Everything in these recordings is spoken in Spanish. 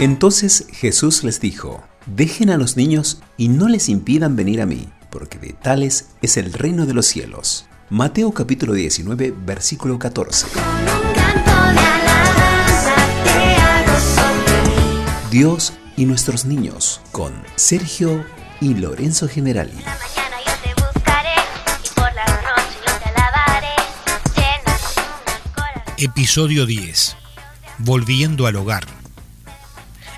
Entonces Jesús les dijo, dejen a los niños y no les impidan venir a mí, porque de tales es el reino de los cielos. Mateo capítulo 19, versículo 14. Dios y nuestros niños con Sergio y Lorenzo Generali. Episodio 10. Volviendo al hogar.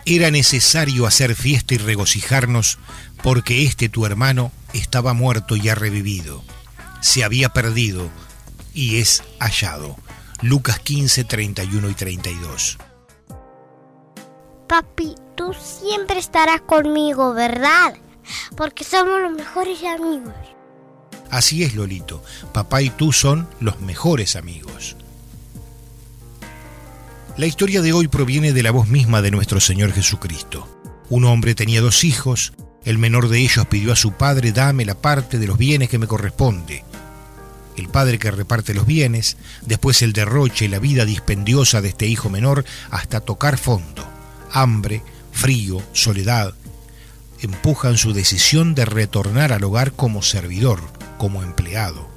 Era necesario hacer fiesta y regocijarnos porque este tu hermano estaba muerto y ha revivido. Se había perdido y es hallado. Lucas 15, 31 y 32. Papi, tú siempre estarás conmigo, ¿verdad? Porque somos los mejores amigos. Así es, Lolito. Papá y tú son los mejores amigos. La historia de hoy proviene de la voz misma de nuestro Señor Jesucristo. Un hombre tenía dos hijos, el menor de ellos pidió a su padre, dame la parte de los bienes que me corresponde. El padre que reparte los bienes, después el derroche y la vida dispendiosa de este hijo menor hasta tocar fondo. Hambre, frío, soledad, empujan su decisión de retornar al hogar como servidor, como empleado.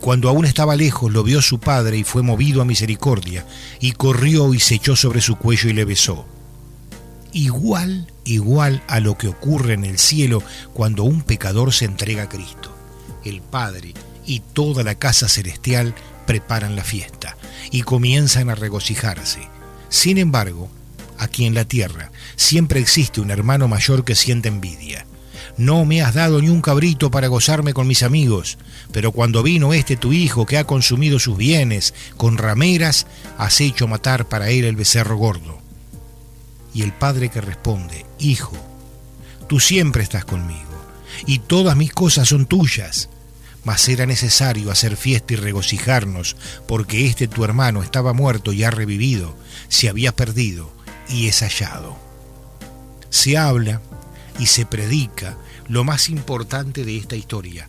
Cuando aún estaba lejos lo vio su padre y fue movido a misericordia, y corrió y se echó sobre su cuello y le besó. Igual, igual a lo que ocurre en el cielo cuando un pecador se entrega a Cristo. El Padre y toda la casa celestial preparan la fiesta y comienzan a regocijarse. Sin embargo, aquí en la tierra siempre existe un hermano mayor que siente envidia no me has dado ni un cabrito para gozarme con mis amigos, pero cuando vino este tu hijo que ha consumido sus bienes con rameras, has hecho matar para él el becerro gordo. Y el padre que responde, Hijo, tú siempre estás conmigo, y todas mis cosas son tuyas, mas era necesario hacer fiesta y regocijarnos, porque este tu hermano estaba muerto y ha revivido, se había perdido y es hallado. Se habla y se predica lo más importante de esta historia,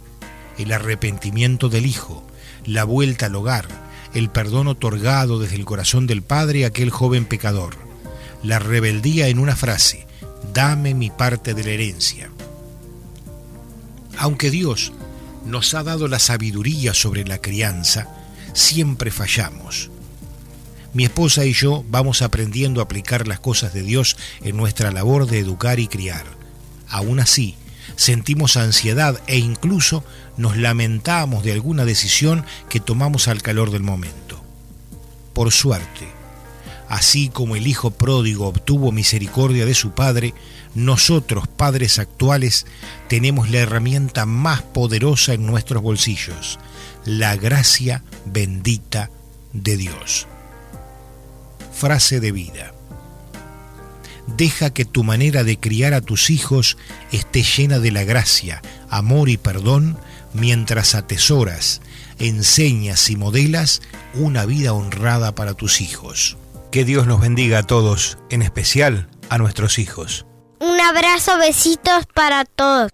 el arrepentimiento del Hijo, la vuelta al hogar, el perdón otorgado desde el corazón del Padre a aquel joven pecador, la rebeldía en una frase, dame mi parte de la herencia. Aunque Dios nos ha dado la sabiduría sobre la crianza, siempre fallamos. Mi esposa y yo vamos aprendiendo a aplicar las cosas de Dios en nuestra labor de educar y criar. Aún así, sentimos ansiedad e incluso nos lamentamos de alguna decisión que tomamos al calor del momento. Por suerte, así como el Hijo pródigo obtuvo misericordia de su Padre, nosotros, padres actuales, tenemos la herramienta más poderosa en nuestros bolsillos, la gracia bendita de Dios. Frase de vida. Deja que tu manera de criar a tus hijos esté llena de la gracia, amor y perdón mientras atesoras, enseñas y modelas una vida honrada para tus hijos. Que Dios nos bendiga a todos, en especial a nuestros hijos. Un abrazo, besitos para todos.